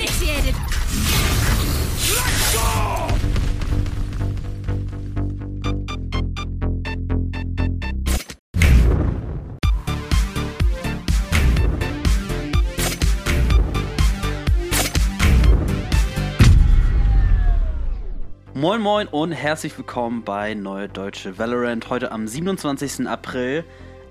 initiated. Moin Moin und herzlich willkommen bei Neue Deutsche Valorant. Heute am 27. April.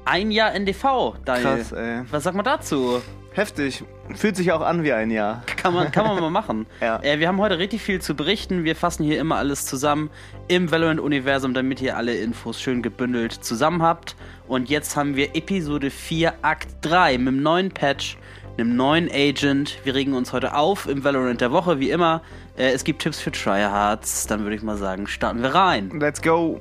Ein Jahr NDV, Daniel. Krass, ey. Was sagt man dazu? Heftig. Fühlt sich auch an wie ein Jahr. Kann man, kann man mal machen. Ja. Äh, wir haben heute richtig viel zu berichten. Wir fassen hier immer alles zusammen im Valorant-Universum, damit ihr alle Infos schön gebündelt zusammen habt. Und jetzt haben wir Episode 4, Akt 3 mit einem neuen Patch, einem neuen Agent. Wir regen uns heute auf im Valorant der Woche, wie immer. Äh, es gibt Tipps für Tryhards. Dann würde ich mal sagen, starten wir rein. Let's go.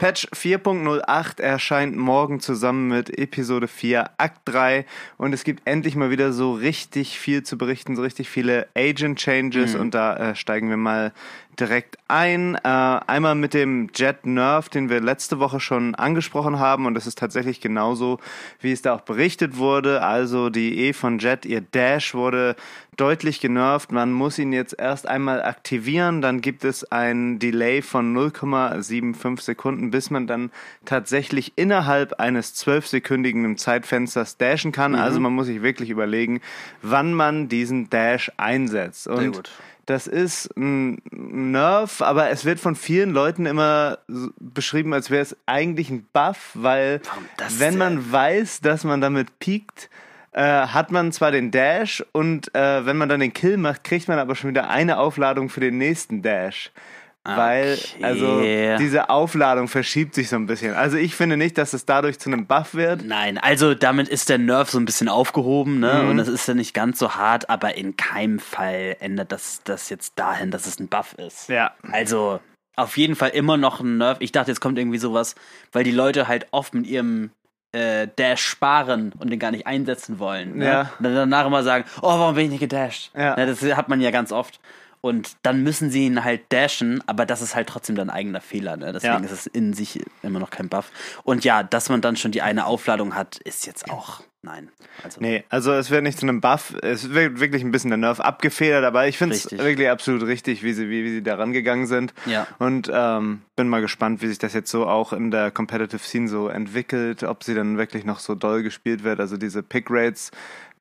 Patch 4.08 erscheint morgen zusammen mit Episode 4, Akt 3 und es gibt endlich mal wieder so richtig viel zu berichten, so richtig viele Agent Changes und da äh, steigen wir mal direkt ein. Äh, einmal mit dem Jet Nerf, den wir letzte Woche schon angesprochen haben und das ist tatsächlich genauso, wie es da auch berichtet wurde. Also die E von Jet, ihr Dash wurde deutlich genervt. Man muss ihn jetzt erst einmal aktivieren, dann gibt es ein Delay von 0,75 Sekunden, bis man dann tatsächlich innerhalb eines 12-sekündigen Zeitfensters dashen kann. Also man muss sich wirklich überlegen, wann man diesen Dash einsetzt. Und gut. Das ist ein Nerf, aber es wird von vielen Leuten immer beschrieben, als wäre es eigentlich ein Buff, weil wenn man weiß, dass man damit piekt, äh, hat man zwar den Dash und äh, wenn man dann den Kill macht, kriegt man aber schon wieder eine Aufladung für den nächsten Dash. Weil, Okay. also, diese Aufladung verschiebt sich so ein bisschen. Also, ich finde nicht, dass es dadurch zu einem Buff wird. Nein, also damit ist der Nerv so ein bisschen aufgehoben, ne? Mhm. Und das ist ja nicht ganz so hart, aber in keinem Fall ändert das das jetzt dahin, dass es ein Buff ist. Ja. Also auf jeden Fall immer noch ein Nerv. Ich dachte, jetzt kommt irgendwie sowas, weil die Leute halt oft mit ihrem äh, Dash sparen und den gar nicht einsetzen wollen. Ne? Ja. Und dann danach immer sagen, oh, warum bin ich nicht gedasht? Ja. Ne, das hat man ja ganz oft. Und dann müssen sie ihn halt dashen, aber das ist halt trotzdem dein eigener Fehler. Ne? Deswegen Ja. ist es in sich immer noch kein Buff. Und ja, dass man dann schon die eine Aufladung hat, ist jetzt auch nein. Also, Nee, also es wird nicht zu einem Buff. Es wird wirklich ein bisschen der Nerv abgefedert, aber ich finde es wirklich absolut richtig, wie sie, wie, wie sie da rangegangen sind. Ja. Und ähm, bin mal gespannt, wie sich das jetzt so auch in der Competitive Scene so entwickelt, ob sie dann wirklich noch so doll gespielt wird. Also diese Pick Rates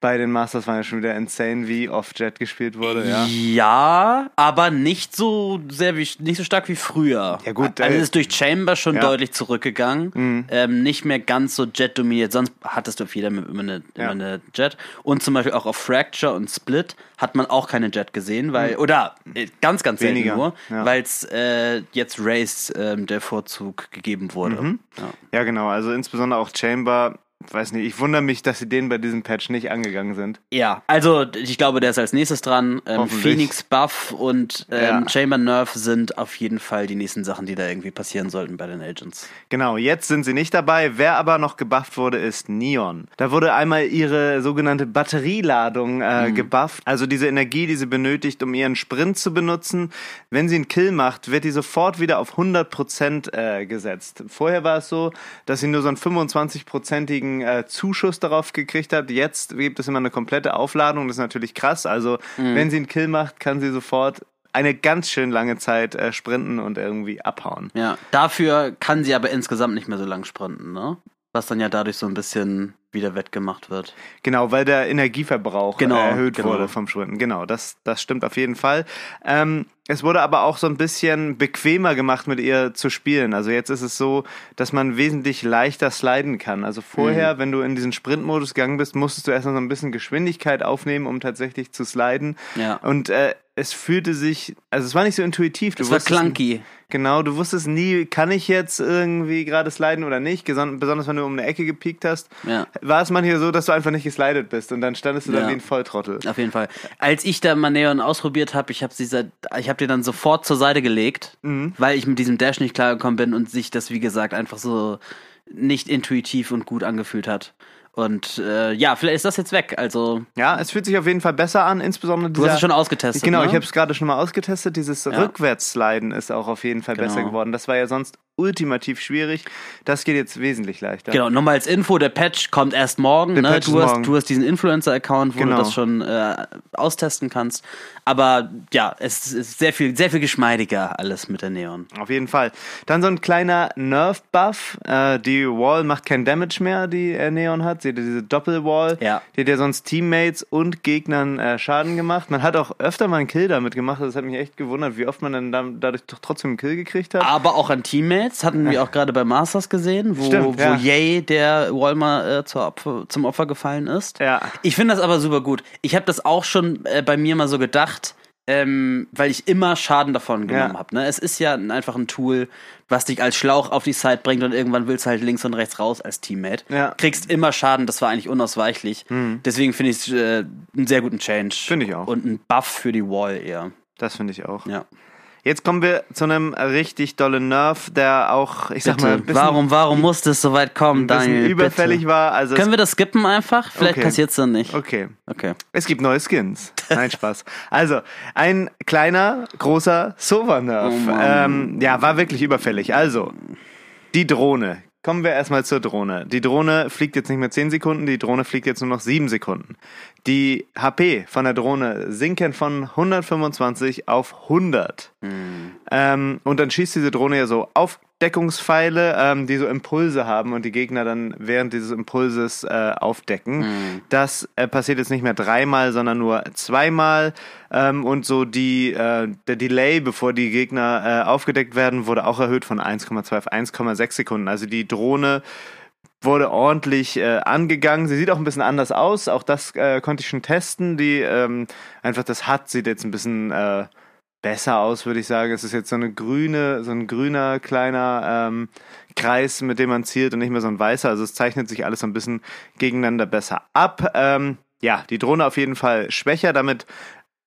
bei den Masters waren ja schon wieder insane, wie oft Jet gespielt wurde, ja. Ja, aber nicht so sehr wie nicht so stark wie früher. Ja, gut, also äh, es ist durch Chamber schon ja. Mhm. deutlich zurückgegangen. Ähm, nicht mehr ganz so Jet dominiert. Sonst hattest du auf jeder immer eine, immer Ja. eine Jet. Und zum Beispiel auch auf Fracture und Split hat man auch keine Jet gesehen, weil oder äh, ganz ganz selten Mhm. Weniger, nur, ja. weil es äh, jetzt Race ähm, der Vorzug gegeben wurde. Mhm. Ja. Ja, genau. Also insbesondere auch Chamber. Weiß nicht, ich wundere mich, dass sie den bei diesem Patch nicht angegangen sind. Ja, also ich glaube, der ist als nächstes dran. Ähm. Phoenix Buff und ähm, Ja. Chamber Nerf sind auf jeden Fall die nächsten Sachen, die da irgendwie passieren sollten bei den Agents. Genau, jetzt sind sie nicht dabei. Wer aber noch gebufft wurde, ist Neon. Da wurde einmal ihre sogenannte Batterieladung äh, gebufft. Also diese Energie, die sie benötigt, um ihren Sprint zu benutzen. Wenn sie einen Kill macht, wird die sofort wieder auf 100% äh, gesetzt. Vorher war es so, dass sie nur so einen 25-prozentigen äh, Zuschuss darauf gekriegt hat. Jetzt gibt es immer eine komplette Aufladung. Das ist natürlich krass. Also wenn sie einen Kill macht, kann sie sofort eine ganz schön lange Zeit äh, sprinten und irgendwie abhauen. Ja, dafür kann sie aber insgesamt nicht mehr so lang sprinten, ne? Was dann ja dadurch so ein bisschen wieder wettgemacht wird. Genau, weil der Energieverbrauch Genau, erhöht genau. wurde vom Sprinten. Genau, das, das stimmt auf jeden Fall. Ähm, es wurde aber auch so ein bisschen bequemer gemacht, mit ihr zu spielen. Also jetzt ist es so, dass man wesentlich leichter sliden kann. Also vorher, Mhm. wenn du in diesen Sprintmodus gegangen bist, musstest du erst noch so ein bisschen Geschwindigkeit aufnehmen, um tatsächlich zu sliden. Ja. Und äh, es fühlte sich, also es war nicht so intuitiv. Du Es war clunky. Genau, du wusstest nie, kann ich jetzt irgendwie gerade sliden oder nicht, besonders wenn du um eine Ecke gepiekt hast. Ja. War es manchmal so, dass du einfach nicht geslidet bist und dann standest du da Ja. wie ein Volltrottel. Auf jeden Fall. Als ich da mal Neon ausprobiert habe, ich habe sie seit, ich habe die dann sofort zur Seite gelegt, Mhm. weil ich mit diesem Dash nicht klargekommen bin und sich das wie gesagt einfach so nicht intuitiv und gut angefühlt hat. Und äh, ja, vielleicht ist das jetzt weg. Also Ja, es fühlt sich auf jeden Fall besser an, insbesondere du dieser, hast es schon ausgetestet. Genau, ne? ich habe es gerade schon mal ausgetestet. Dieses Rückwärtssliden ist auch auf jeden Fall Genau. besser geworden. Das war ja sonst ultimativ schwierig. Das geht jetzt wesentlich leichter. Genau, nochmal als Info, der Patch kommt erst morgen. Der Ne? Patch Du, ist hast, morgen. du hast diesen Influencer-Account, wo Genau. du das schon äh, austesten kannst. Aber ja, es ist sehr viel, sehr viel geschmeidiger alles mit der Neon. Auf jeden Fall. Dann so ein kleiner Nerf-Buff. Äh, die Wall macht kein Damage mehr, die Neon hat. Seht ihr diese Doppel-Wall? Ja. Die hat ja sonst Teammates und Gegnern äh, Schaden gemacht. Man hat auch öfter mal einen Kill damit gemacht. Das hat mich echt gewundert, wie oft man dann da, dadurch doch trotzdem einen Kill gekriegt hat. Aber auch an Teammates hatten wir auch gerade bei Masters gesehen, wo, Stimmt, wo ja. Yay der Walmer äh, Opfer, zum Opfer gefallen ist. Ja. Ich finde das aber super gut. Ich habe das auch schon äh, bei mir mal so gedacht, ähm, weil ich immer Schaden davon genommen Ja. habe. Ne? Es ist ja ein- einfach ein Tool, was dich als Schlauch auf die Side bringt und irgendwann willst du halt links und rechts raus als Teammate. Ja. Kriegst immer Schaden, das war eigentlich unausweichlich. Deswegen finde ich es äh, einen sehr guten Change. Finde ich auch. Und ein Buff für die Wall eher. Das finde ich auch. Ja. Jetzt kommen wir zu einem richtig dollen Nerf, der auch, ich sag Bitte. mal, bisschen, warum, warum musste es so weit kommen, ein Daniel? überfällig bitte. war. Also Können es, wir das skippen einfach? Vielleicht Okay. passiert's dann nicht. okay. Okay. Es gibt neue Skins. Nein, Spaß. Also, ein kleiner, großer Sova-Nerf. Oh ähm, ja, war wirklich überfällig. Also, die Drohne. Kommen wir erstmal zur Drohne. Die Drohne fliegt jetzt nicht mehr 10 Sekunden, die Drohne fliegt jetzt nur noch 7 Sekunden. Die HP von der Drohne sinken von 125 auf 100. Ähm, und dann schießt diese Drohne ja so Aufdeckungspfeile, ähm, die so Impulse haben und die Gegner dann während dieses Impulses äh, aufdecken. Das äh, passiert jetzt nicht mehr dreimal, sondern nur zweimal. Ähm, und so die, äh, der Delay, bevor die Gegner äh, aufgedeckt werden, wurde auch erhöht von 1,2 auf 1,6 Sekunden. Also die Drohne wurde ordentlich äh, angegangen. Sie sieht auch ein bisschen anders aus. Auch das äh, konnte ich schon testen. Die ähm, einfach das hat sieht jetzt ein bisschen äh, besser aus, würde ich sagen. Es ist jetzt so eine grüne, so ein grüner kleiner ähm, Kreis, mit dem man zielt und nicht mehr so ein weißer. Also es zeichnet sich alles so ein bisschen gegeneinander besser ab. Ähm, ja, die Drohne auf jeden Fall schwächer, damit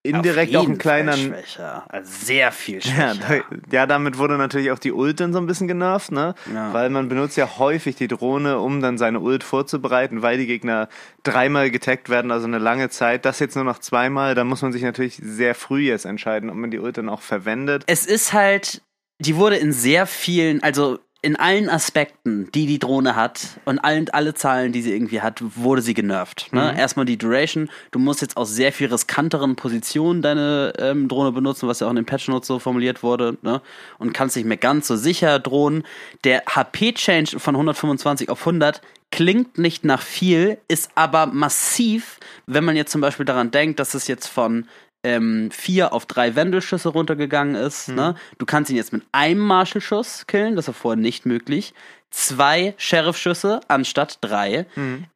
indirekt Auf auch ein jeden kleiner Fall schwächer. Also sehr viel ja, schwächer. da, ja, damit wurde natürlich auch die Ult dann so ein bisschen genervt, ne? Ja. Weil man benutzt ja häufig die Drohne, um dann seine Ult vorzubereiten, weil die Gegner dreimal getaggt werden, also eine lange Zeit. Das jetzt nur noch zweimal, da muss man sich natürlich sehr früh jetzt entscheiden, ob man die Ult dann auch verwendet. es ist halt, die wurde in sehr vielen, also in allen Aspekten, die die Drohne hat und allen, alle Zahlen, die sie irgendwie hat, wurde sie genervt. Ne? Erstmal die Duration. Du musst jetzt aus sehr viel riskanteren Positionen deine ähm, Drohne benutzen, was ja auch in den Patch Notes so formuliert wurde. Ne? Und kannst nicht mehr ganz so sicher drohen. Der HP-Change von 125 auf 100 klingt nicht nach viel, ist aber massiv, wenn man jetzt zum Beispiel daran denkt, dass es jetzt von ähm, vier auf drei Wendelschüsse runtergegangen ist. Ne? Du kannst ihn jetzt mit einem Marshall-Schuss killen, das war vorher nicht möglich. Zwei Sheriff-Schüsse anstatt drei.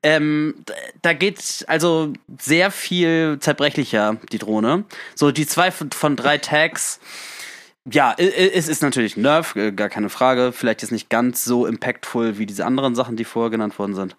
Ähm, d- da geht also sehr viel zerbrechlicher, die Drohne. So, die zwei von, von drei Tags. Ja, es ist natürlich ein Nerf, äh, gar keine Frage. Vielleicht jetzt nicht ganz so impactful wie diese anderen Sachen, die vorher genannt worden sind.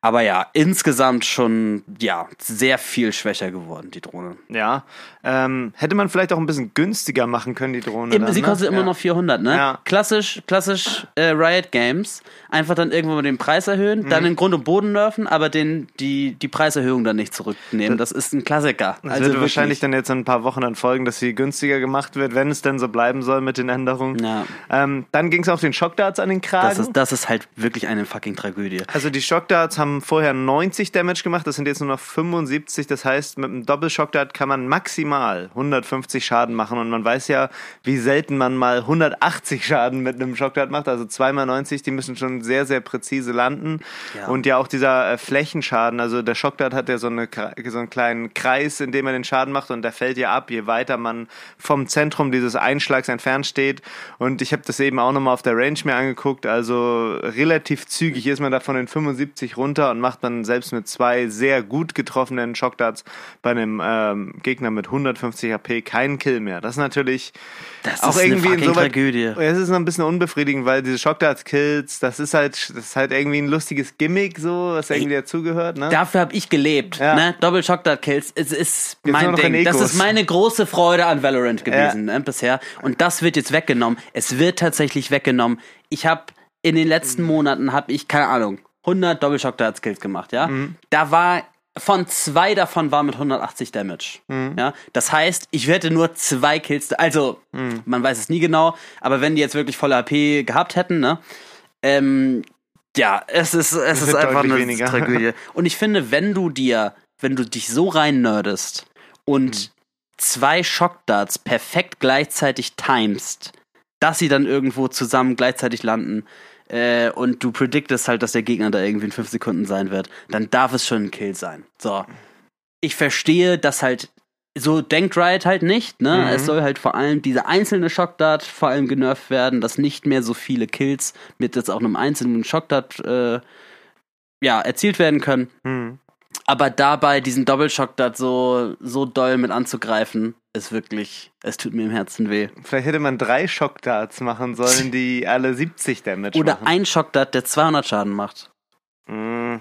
Aber ja, insgesamt schon, ja, sehr viel schwächer geworden, die Drohne. Ja. Ähm, hätte man vielleicht auch ein bisschen günstiger machen können, die Drohne. Eben, dann, sie ne? kostet immer ja. noch 400, ne? Ja. Klassisch, klassisch äh, Riot Games. Einfach dann irgendwann mal den Preis erhöhen, Mhm. dann in Grund und Boden nerven, aber den, die, die Preiserhöhung dann nicht zurücknehmen. Das ist ein Klassiker. Das also wird wirklich. wahrscheinlich dann jetzt in ein paar Wochen dann folgen, dass sie günstiger gemacht wird, wenn es denn so bleiben soll mit den Änderungen. Ja. Ähm, dann ging es auf den Shockdarts an den Kragen. das ist, das ist halt wirklich eine fucking Tragödie. Also die Shockdarts haben vorher 90 Damage gemacht, das sind jetzt nur noch 75. Das heißt, mit einem Doppel-Shockdart kann man maximal 150 Schaden machen. Und man weiß ja, wie selten man mal 180 Schaden mit einem Shockdart macht. Also zweimal 90, die müssen schon sehr, sehr präzise landen. Ja. Und ja auch dieser äh, Flächenschaden, also der Shockdart hat ja so, eine, so einen kleinen Kreis, in dem er den Schaden macht und der fällt ja ab, je weiter man vom Zentrum dieses Einschlags entfernt steht. Und ich habe das eben auch nochmal auf der Range mir angeguckt. Also relativ zügig ist man da von den 75 runter und macht man selbst mit zwei sehr gut getroffenen Shockdarts bei einem ähm, Gegner mit 150 HP keinen Kill mehr. Das ist natürlich Das auch ist irgendwie eine insoweit, Tragödie. Es ist noch ein bisschen unbefriedigend, weil diese Shockdarts-Kills, das ist halt, das ist halt irgendwie ein lustiges Gimmick, so, was irgendwie dazugehört, ne? Dafür habe ich gelebt. Ja. Ne? Doppel Shockdart Kills. Es ist mein Ding. Das ist meine große Freude an Valorant gewesen ne, bisher. Und das wird jetzt weggenommen. Es wird tatsächlich weggenommen. Ich habe in den letzten Mhm. Monaten habe ich keine Ahnung 100 Doppel Shockdart Kills gemacht. Ja, Mhm. da war von zwei davon war mit 180 Damage. Ja, das heißt, ich hätte nur zwei Kills. Also, man weiß es nie genau, aber wenn die jetzt wirklich volle HP gehabt hätten, ne? Ähm, ja, es ist, es ist einfach eine weniger. Tragödie. Und ich finde, wenn du dir, wenn du dich so rein nerdest und zwei Shockdarts perfekt gleichzeitig timest, dass sie dann irgendwo zusammen gleichzeitig landen äh, und du prediktest halt, dass der Gegner da irgendwie in fünf Sekunden sein wird, dann darf es schon ein Kill sein. So. Ich verstehe, dass halt so denkt Riot halt nicht, ne? Mhm. Es soll halt vor allem diese einzelne Shockdart vor allem genervt werden, dass nicht mehr so viele Kills mit jetzt auch einem einzelnen Shockdart äh, ja, erzielt werden können. Hm. Aber dabei diesen Doppelshockdart so, so doll mit anzugreifen, ist wirklich, es tut mir im Herzen weh. Vielleicht hätte man drei Shockdarts machen sollen, die alle 70 Damage Oder machen. ein Shockdart, der 200 Schaden macht. Mm.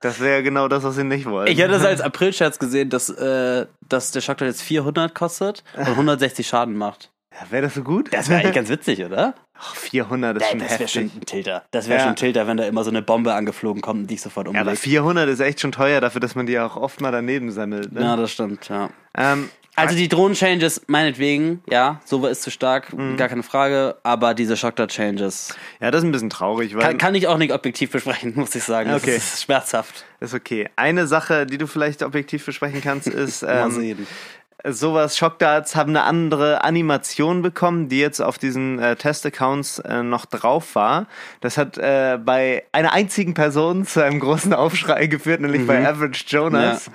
Das wäre genau das, was sie nicht wollen. Ich hätte das als Aprilscherz gesehen, dass, äh, dass der Shockdart jetzt 400 kostet und 160 Schaden macht. Ja, wäre das so gut? Das wäre eigentlich ganz witzig, oder? Ach, 400 ist schon das wäre heftig. schon ein Tilter. Das wäre Ja. schon ein Tilter, wenn da immer so eine Bombe angeflogen kommt und dich sofort Ja, aber umlegt. 400 ist echt schon teuer dafür, dass man die auch oft mal daneben sammelt. Ne? Ja, das stimmt, ja. Ähm, Also die Drohnen-Changes, meinetwegen, ja, Sova ist zu stark, Mhm. gar keine Frage, aber diese Shockdart-Changes ja, das ist ein bisschen traurig, weil kann, kann ich auch nicht objektiv besprechen, muss ich sagen. Das Okay. ist schmerzhaft. ist okay. Eine Sache, die du vielleicht objektiv besprechen kannst, ist Mal ähm, sehen. Sowas. Shockdarts haben eine andere Animation bekommen, die jetzt auf diesen äh, Test-Accounts äh, noch drauf war. Das hat äh, bei einer einzigen Person zu einem großen Aufschrei geführt, nämlich bei Average Jonas,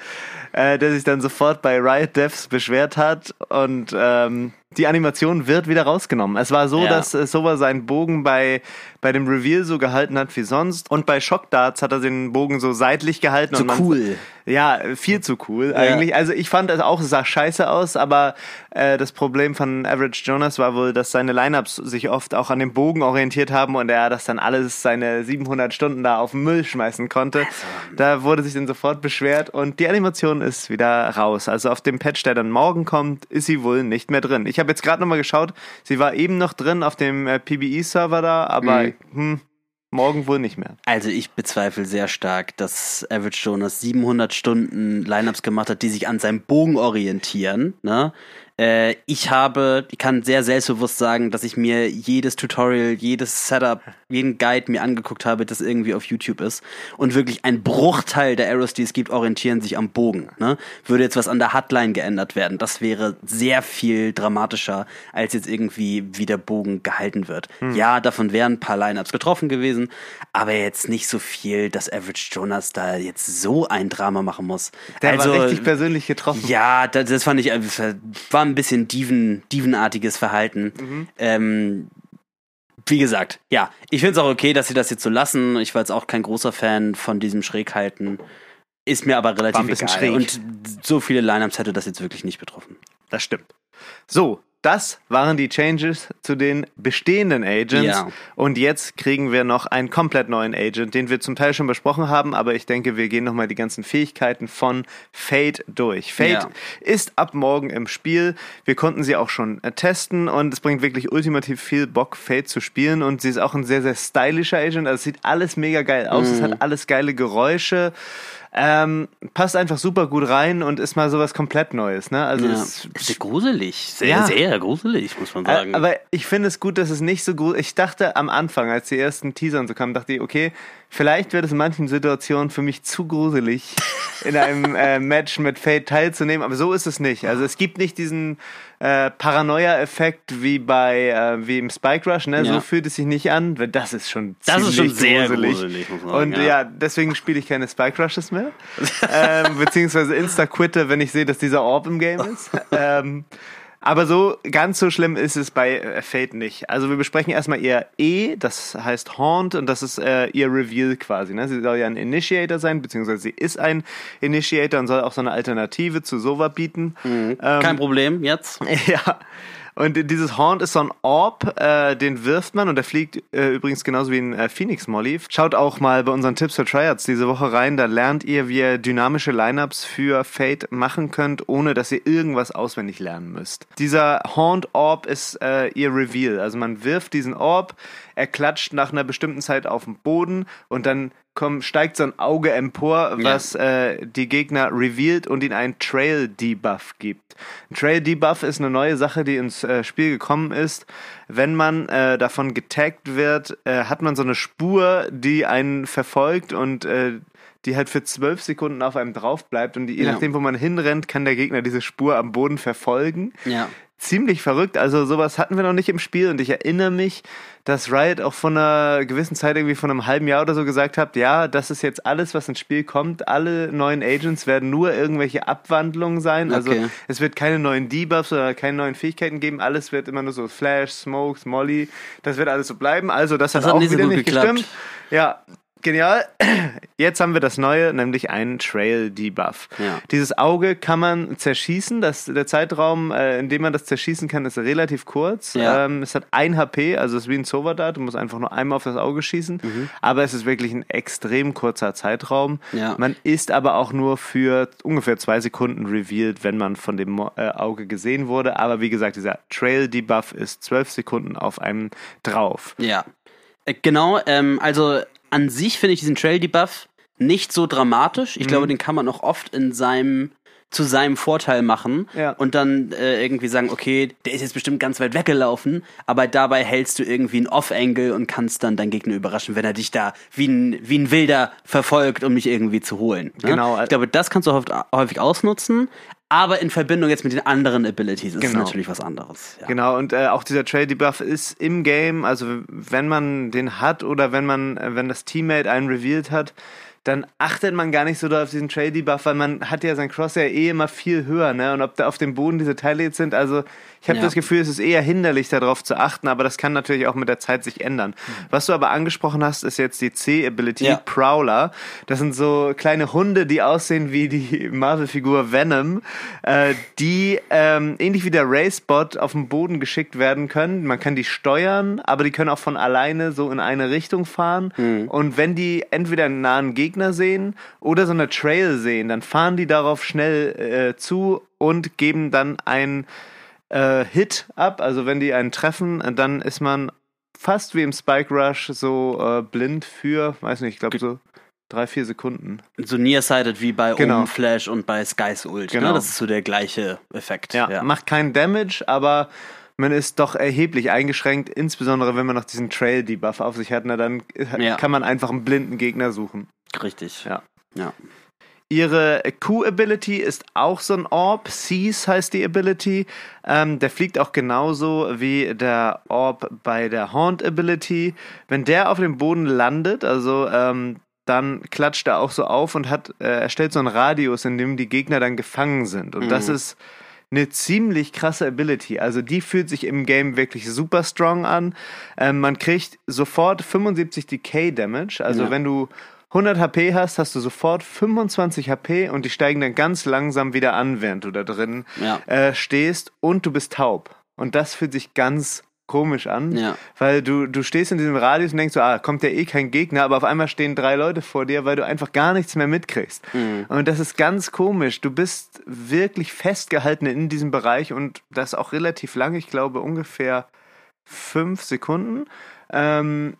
äh, der sich dann sofort bei Riot Devs beschwert hat und ähm, die Animation wird wieder rausgenommen. Es war so, Ja. dass äh, Sova seinen Bogen bei, bei dem Reveal so gehalten hat wie sonst und bei Shockdarts hat er den Bogen so seitlich gehalten. So und man, cool. Ja, viel zu cool eigentlich. Also ich fand es auch, es sah scheiße aus, aber äh, das Problem von Average Jonas war wohl, dass seine Lineups sich oft auch an dem Bogen orientiert haben und er das dann alles seine 700 Stunden da auf den Müll schmeißen konnte. Da wurde sich dann sofort beschwert und die Animation ist wieder raus. Also auf dem Patch, der dann morgen kommt, ist sie wohl nicht mehr drin. Ich habe jetzt gerade nochmal geschaut, sie war eben noch drin auf dem äh, PBE-Server da, aber Mhm. hm, morgen wohl nicht mehr. Also ich bezweifle sehr stark, dass Average Jonas 700 Stunden Lineups gemacht hat, die sich an seinem Bogen orientieren. Ne? Äh, ich habe, ich kann sehr selbstbewusst sagen, dass ich mir jedes Tutorial, jedes Setup, jeden Guide mir angeguckt habe, das irgendwie auf YouTube ist. Und wirklich ein Bruchteil der Arrows, die es gibt, orientieren sich am Bogen. Ne? Würde jetzt was an der Hotline geändert werden, das wäre sehr viel dramatischer, als jetzt irgendwie, wie der Bogen gehalten wird. Ja, davon wären ein paar Lineups betroffen gewesen, aber jetzt nicht so viel, dass Average Jonas da jetzt so ein Drama machen muss. Der also, war richtig persönlich getroffen. ja, das, das fand ich, äh, war ein bisschen Dieven, Dievenartiges Verhalten. Mhm. Ähm, wie gesagt, ja, ich finde es auch okay, dass sie das jetzt so lassen. Ich war jetzt auch kein großer Fan von diesem Schräghalten. Ist mir aber War relativ ein bisschen egal. schräg. Und so viele Lineups hätte das jetzt wirklich nicht betroffen. Das stimmt. So, das waren die Changes zu den bestehenden Agents. Ja. Und jetzt kriegen wir noch einen komplett neuen Agent, den wir zum Teil schon besprochen haben, aber ich denke, wir gehen nochmal die ganzen Fähigkeiten von Fate durch. Fate Ja. ist ab morgen im Spiel. Wir konnten sie auch schon äh, testen und es bringt wirklich ultimativ viel Bock, Fate zu spielen. Und sie ist auch ein sehr, sehr stylischer Agent. Also es sieht alles mega geil aus. Es hat alles geile Geräusche. Ähm, passt einfach super gut rein und ist mal sowas komplett Neues. Ne? Also Ja. es Sehr gruselig. Sehr, Ja. sehr gruselig, muss man Äh, sagen. Aber ich finde es gut, dass es nicht so gut. Ich dachte am Anfang, als die ersten Teaser und so kamen, dachte ich, okay, vielleicht wird es in manchen Situationen für mich zu gruselig, in einem äh, Match mit Fate teilzunehmen. Aber so ist es nicht. Also es gibt nicht diesen äh, Paranoia-Effekt wie bei äh, wie im Spike Rush. Ne? So Ja. fühlt es sich nicht an. weil Das ist schon Das ist schon sehr gruselig. gruselig, sagen, Und ja. ja, deswegen spiele ich keine Spike Rushes mehr. ähm, beziehungsweise Insta-Quitte, wenn ich sehe, dass dieser Orb im Game ist. ähm, aber so ganz so schlimm ist es bei äh, Fate nicht. Also wir besprechen erstmal ihr E, das heißt Haunt und das ist äh, ihr Reveal quasi. Ne? Sie soll ja ein Initiator sein, beziehungsweise sie ist ein Initiator und soll auch so eine Alternative zu Sova bieten. Ähm, Kein Problem, jetzt. ja. Und dieses Haunt ist so ein Orb, äh, den wirft man und der fliegt äh, übrigens genauso wie ein äh, Phoenix Molly. Schaut auch mal bei unseren Tipps für Tryouts diese Woche rein, da lernt ihr, wie ihr dynamische Lineups für Fate machen könnt, ohne dass ihr irgendwas auswendig lernen müsst. Dieser Haunt Orb ist äh, ihr Reveal, also man wirft diesen Orb, er klatscht nach einer bestimmten Zeit auf den Boden und dann kommt, steigt so ein Auge empor, was ja. äh, die Gegner revealed und ihnen einen Trail Debuff gibt. Ein Trail Debuff ist eine neue Sache, die ins äh, Spiel gekommen ist. Wenn man äh, davon getaggt wird, äh, hat man so eine Spur, die einen verfolgt und äh, die halt für zwölf Sekunden auf einem drauf bleibt und die, je ja. nachdem, wo man hinrennt, kann der Gegner diese Spur am Boden verfolgen. Ja. Ziemlich verrückt. Also sowas hatten wir noch nicht im Spiel und ich erinnere mich, dass Riot auch von einer gewissen Zeit irgendwie von einem halben Jahr oder so gesagt hat, ja, das ist jetzt alles, was ins Spiel kommt. Alle neuen Agents werden nur irgendwelche Abwandlungen sein. Also okay. es wird keine neuen Debuffs oder keine neuen Fähigkeiten geben. Alles wird immer nur so Flash, Smokes, Molly. Das wird alles so bleiben. Also das, das hat, auch wieder nicht geklappt. gestimmt. Ja, Genial. Jetzt haben wir das Neue, nämlich einen Trail Debuff. Ja. Dieses Auge kann man zerschießen. Das, der Zeitraum, äh, in dem man das zerschießen kann, ist relativ kurz. Ja. Ähm, es hat ein HP, also es ist wie ein Sovadat. Du musst einfach nur einmal auf das Auge schießen. Mhm. Aber es ist wirklich ein extrem kurzer Zeitraum. Ja. Man ist aber auch nur für ungefähr zwei Sekunden revealed, wenn man von dem äh, Auge gesehen wurde. Aber wie gesagt, dieser Trail Debuff ist zwölf Sekunden auf einem drauf. Ja. Äh, genau, ähm, also an sich finde ich diesen Trail-Debuff nicht so dramatisch. Ich mhm. glaube, den kann man auch oft in seinem zu seinem Vorteil machen ja. und dann äh, irgendwie sagen, okay, der ist jetzt bestimmt ganz weit weggelaufen, aber dabei hältst du irgendwie ein Off-Angle und kannst dann deinen Gegner überraschen, wenn er dich da wie ein, wie ein Wilder verfolgt, um mich irgendwie zu holen. Ne? Genau. Ich glaube, das kannst du häufig, häufig ausnutzen, aber in Verbindung jetzt mit den anderen Abilities ist genau. es natürlich was anderes. Ja. Genau, und äh, auch dieser Trail Debuff ist im Game, also wenn man den hat oder wenn man, äh, wenn das Teammate einen revealed hat, dann achtet man gar nicht so doll auf diesen Trail Debuff, weil man hat ja sein Crosshair eh immer viel höher, ne? Und ob da auf dem Boden diese Teile jetzt sind, also ich habe ja. das Gefühl, es ist eher hinderlich, darauf zu achten, aber das kann natürlich auch mit der Zeit sich ändern. Mhm. Was du aber angesprochen hast, ist jetzt die C-Ability ja. Prowler. Das sind so kleine Hunde, die aussehen wie die Marvel-Figur Venom, äh, die ähm, ähnlich wie der Racebot auf den Boden geschickt werden können. Man kann die steuern, aber die können auch von alleine so in eine Richtung fahren. Mhm. Und wenn die entweder einen nahen Gegner sehen oder so eine Trail sehen, dann fahren die darauf schnell äh, zu und geben dann ein äh, Hit ab. Also wenn die einen treffen, dann ist man fast wie im Spike Rush so äh, blind für, weiß nicht, ich glaube so drei, vier Sekunden. So nearsighted wie bei genau. Omen Flash und bei Sky's Ult. Ne? Genau. Ne? Das ist so der gleiche Effekt. Ja, ja, macht keinen Damage, aber man ist doch erheblich eingeschränkt, insbesondere wenn man noch diesen Trail-Debuff auf sich hat, na, dann ja. kann man einfach einen blinden Gegner suchen. Richtig. Ja. Ja. Ihre Q-Ability ist auch so ein Orb. Seize heißt die Ability. Ähm, der fliegt auch genauso wie der Orb bei der Haunt-Ability. Wenn der auf dem Boden landet, also ähm, dann klatscht er auch so auf und hat, äh, erstellt so einen Radius, in dem die Gegner dann gefangen sind. Und mhm. das ist eine ziemlich krasse Ability. Also die fühlt sich im Game wirklich super strong an. Ähm, man kriegt sofort 75 Decay Damage. Also ja. wenn du 100 HP hast, hast du sofort 25 HP und die steigen dann ganz langsam wieder an, während du da drin ja. äh, stehst und du bist taub. Und das fühlt sich ganz komisch an, ja. weil du, du stehst in diesem Radius und denkst so, ah, kommt ja eh kein Gegner, aber auf einmal stehen drei Leute vor dir, weil du einfach gar nichts mehr mitkriegst. Mhm. Und das ist ganz komisch. Du bist wirklich festgehalten in diesem Bereich und das auch relativ lang, ich glaube ungefähr fünf Sekunden. Ähm,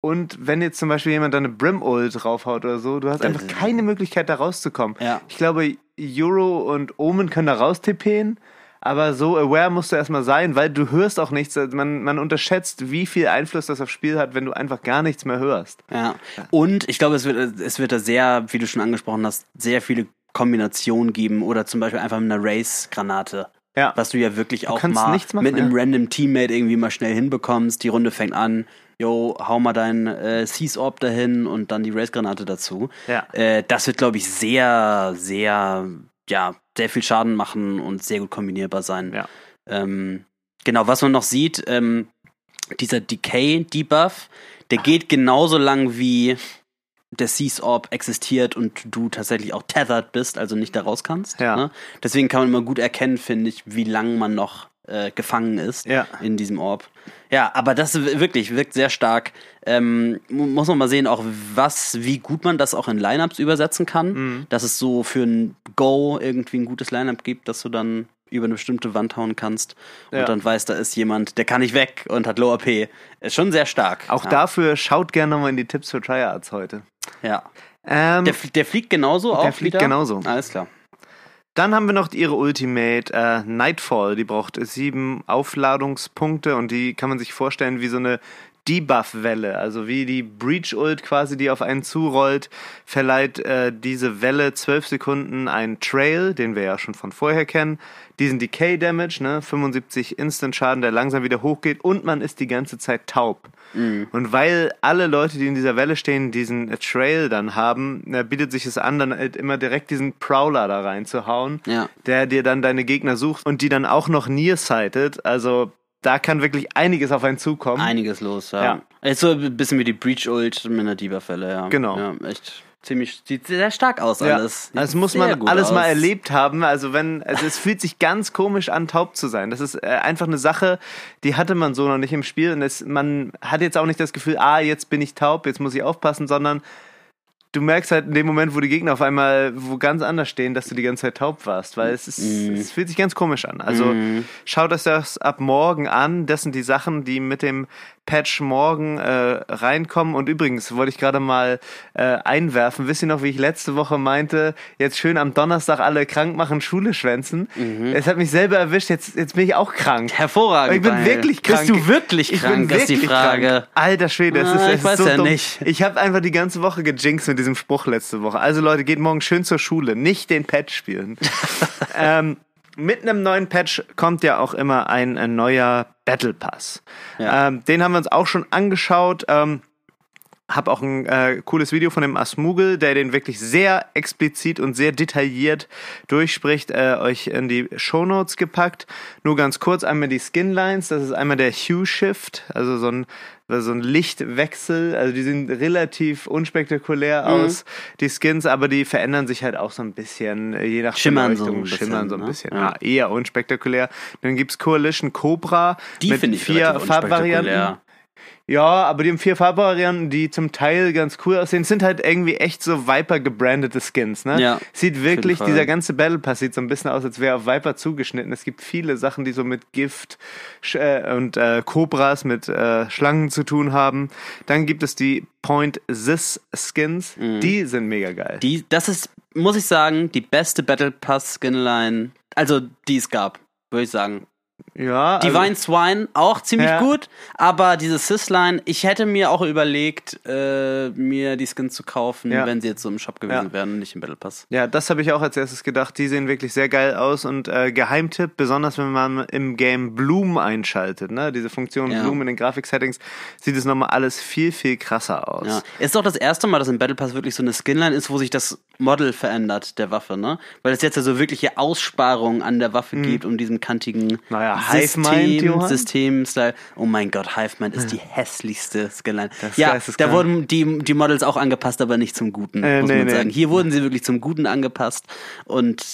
und wenn jetzt zum Beispiel jemand da eine Brim-Ult draufhaut oder so, du hast einfach keine Möglichkeit, da rauszukommen. Ja. Ich glaube, Euro und Omen können da raus tippen, aber so aware musst du erstmal sein, weil du hörst auch nichts. Man, man unterschätzt, wie viel Einfluss das aufs Spiel hat, wenn du einfach gar nichts mehr hörst. Ja. Und ich glaube, es wird, es wird da sehr, wie du schon angesprochen hast, sehr viele Kombinationen geben oder zum Beispiel einfach mit einer Race-Granate. Ja. Was du ja wirklich du auch mal machen, mit einem ja. random Teammate irgendwie mal schnell hinbekommst. Die Runde fängt an, yo, hau mal deinen äh, Seize Orb dahin und dann die Race-Granate dazu. Ja. Äh, das wird, glaube ich, sehr, sehr, ja, sehr viel Schaden machen und sehr gut kombinierbar sein. Ja. Ähm, genau, was man noch sieht, ähm, dieser Decay-Debuff, der geht genauso lang wie der Seize Orb existiert und du tatsächlich auch tethered bist, also nicht da raus kannst. Ja. Ne? Deswegen kann man immer gut erkennen, finde ich, wie lang man noch äh, gefangen ist ja. in diesem Orb. Ja, aber das wirklich wirkt sehr stark. Ähm, muss man mal sehen, auch was, wie gut man das auch in Lineups übersetzen kann. Mhm. Dass es so für ein Go irgendwie ein gutes Lineup gibt, dass du dann über eine bestimmte Wand hauen kannst und Ja. dann weißt, da ist jemand, der kann nicht weg und hat Low AP. Ist schon sehr stark. Auch ja. dafür schaut gerne nochmal in die Tipps für Tryhards heute. Ja. Ähm, Der, der fliegt genauso auch fliegt wieder? genauso. Alles klar. Dann haben wir noch ihre Ultimate äh, Nightfall. Die braucht sieben Aufladungspunkte und die kann man sich vorstellen wie so eine Debuff-Welle. Also wie die Breach-Ult quasi, die auf einen zurollt, verleiht äh, diese Welle zwölf Sekunden einen Trail, den wir ja schon von vorher kennen. Diesen Decay-Damage, ne, 75 Instant-Schaden, der langsam wieder hochgeht und man ist die ganze Zeit taub. Und weil alle Leute, die in dieser Welle stehen, diesen äh, Trail dann haben, äh, bietet sich es an, dann halt immer direkt diesen Prowler da reinzuhauen, Ja. der dir dann deine Gegner sucht und die dann auch noch nearsighted. Also da kann wirklich einiges auf einen zukommen. Einiges los, ja. Ja. Ist so ein bisschen wie die Breach-Ult mit einer Diva-Fälle, ja. Genau. Ja, echt ziemlich, sieht sehr stark aus Ja, alles. das Sieht muss sehr man gut alles mal aus. erlebt haben. Also wenn, also es fühlt sich ganz komisch an, taub zu sein. Das ist äh, einfach eine Sache, die hatte man so noch nicht im Spiel. Und es, man hat jetzt auch nicht das Gefühl, ah, jetzt bin ich taub, jetzt muss ich aufpassen, sondern du merkst halt in dem Moment, wo die Gegner auf einmal wo ganz anders stehen, dass du die ganze Zeit taub warst, weil es ist, es fühlt sich ganz komisch an. Also schaut euch das ab morgen an. Das sind die Sachen, die mit dem Patch morgen äh, reinkommen. Und übrigens wollte ich gerade mal äh, einwerfen. Wisst ihr noch, wie ich letzte Woche meinte, jetzt schön am Donnerstag alle krank machen, Schule schwänzen? Es hat mich selber erwischt. Jetzt, jetzt bin ich auch krank. Hervorragend. Ich bin weil- wirklich krank. Bist du wirklich Ich krank, bin ist die wirklich Frage. Krank. Alter Schwede, es Ah, ist, es ich ist weiß so ja dumm. nicht. Ich habe einfach die ganze Woche gejinxt mit diesem Spruch letzte Woche. Also Leute, geht morgen schön zur Schule, nicht den Patch spielen. ähm, mit einem neuen Patch kommt ja auch immer ein, ein neuer Battle Pass. Ja. Ähm, den haben wir uns auch schon angeschaut. Ähm, hab auch ein äh, cooles Video von dem Asmugel, der den wirklich sehr explizit und sehr detailliert durchspricht, äh, euch in die Shownotes gepackt. Nur ganz kurz einmal die Skinlines. Das ist einmal der Hue Shift, also so ein so ein Lichtwechsel, also die sehen relativ unspektakulär Mhm. aus, die Skins, aber die verändern sich halt auch so ein bisschen, äh, je nach Schimmern so ein bisschen, schimmern so ein ne? bisschen. Ja. Ja. eher unspektakulär. Dann gibt's Coalition Cobra Die mit vier Farbvarianten. Ja, aber die haben vier Farbvarianten, die zum Teil ganz cool aussehen. Es sind halt irgendwie echt so Viper gebrandete Skins, ne? Ja, Sieht wirklich, dieser ganze Battle Pass sieht so ein bisschen aus, als wäre auf Viper zugeschnitten. Es gibt viele Sachen, die so mit Gift äh, und äh, Cobras, mit äh, Schlangen zu tun haben. Dann gibt es die Point Sis Skins. Die sind mega geil. Die, das ist, muss ich sagen, die beste Battle Pass Skinline, also die es gab, würde ich sagen. Ja, also, Divine Swine auch ziemlich Ja. gut, aber diese Sysline, ich hätte mir auch überlegt, äh, mir die Skins zu kaufen, Ja. wenn sie jetzt so im Shop gewesen Ja. wären und nicht im Battle Pass. Ja, das habe ich auch als erstes gedacht. Die sehen wirklich sehr geil aus und äh, Geheimtipp, besonders wenn man im Game Bloom einschaltet, ne? Diese Funktion. Bloom in den Grafik-Settings, sieht es nochmal alles viel, viel krasser aus. Ja. Ist auch das erste Mal, dass im Battle Pass wirklich so eine Skinline ist, wo sich das Model verändert der Waffe, ne? Weil es jetzt ja so wirkliche Aussparungen an der Waffe gibt, um diesen kantigen Mhm. Naja, Hive Mind, System? System-Style. Oh mein Gott, Hive Mind ist die hässlichste. Das ist ja, da wurden die, die Models auch angepasst, aber nicht zum Guten, Äh, muss nee, man nee. sagen. Hier wurden sie wirklich zum Guten angepasst und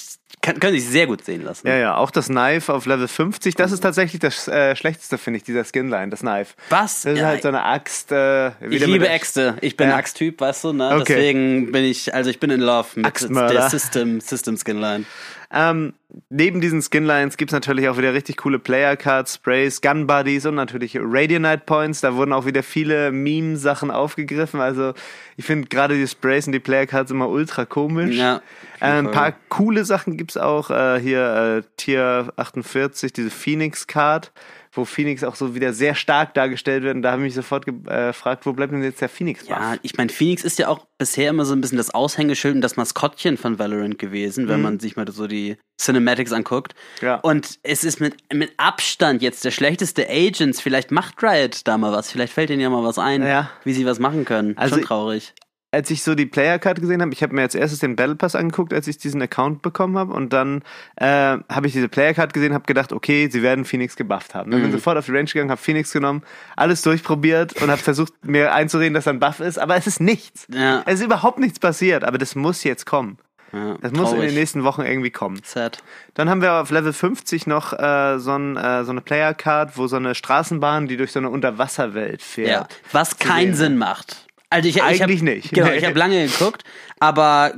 kann, können sich sehr gut sehen lassen. Ja, ja, auch das Knife auf Level 50, das ist tatsächlich das äh, Schlechteste, finde ich, dieser Skinline, das Knife. Was? Das ist Ja, halt so eine Axt. Äh, Ich liebe Äxte. Ich bin Ja. Axttyp, weißt du, ne? Okay. Deswegen bin ich, also ich bin in Love mit der System, System Skinline. Ähm, neben diesen Skinlines gibt's natürlich auch wieder richtig coole Player Cards, Sprays, Gun Buddies und natürlich Radionite Points. Da wurden auch wieder viele Meme-Sachen aufgegriffen. Also ich finde gerade die Sprays und die Player Cards immer ultra komisch. Ja, Äh, ein paar coole Sachen gibt's auch. Äh, hier äh, Tier 48, diese Phoenix Card, wo Phoenix auch so wieder sehr stark dargestellt wird. Und da habe ich mich sofort äh, gefragt, wo bleibt denn jetzt der Phoenix? Ja, ich meine, Phoenix ist ja auch bisher immer so ein bisschen das Aushängeschild und das Maskottchen von Valorant gewesen, wenn man sich mal so die Cinematics anguckt. Mhm. Ja. Und es ist mit, mit Abstand jetzt der schlechteste Agents. Vielleicht macht Riot da mal was. Vielleicht fällt ihnen ja mal was ein, Ja. wie sie was machen können. Also Schon traurig. Als ich so die Player Card gesehen habe, ich habe mir als erstes den Battle Pass angeguckt, als ich diesen Account bekommen habe und dann äh, habe ich diese Player Card gesehen, habe gedacht, okay, sie werden Phoenix gebufft haben. Dann bin sofort auf die Range gegangen, habe Phoenix genommen, alles durchprobiert und habe versucht mir einzureden, dass er ein Buff ist, aber es ist nichts. Ja. Es ist überhaupt nichts passiert, aber das muss jetzt kommen. Ja, Das muss in traurig. den nächsten Wochen irgendwie kommen. Sad. Dann haben wir auf Level 50 noch äh, so, ein, äh, so eine Player Card, wo so eine Straßenbahn, die durch so eine Unterwasserwelt fährt. Ja. Was keinen. Sinn macht. Also ich, ich Eigentlich hab, nicht. Genau, ich habe lange geguckt, aber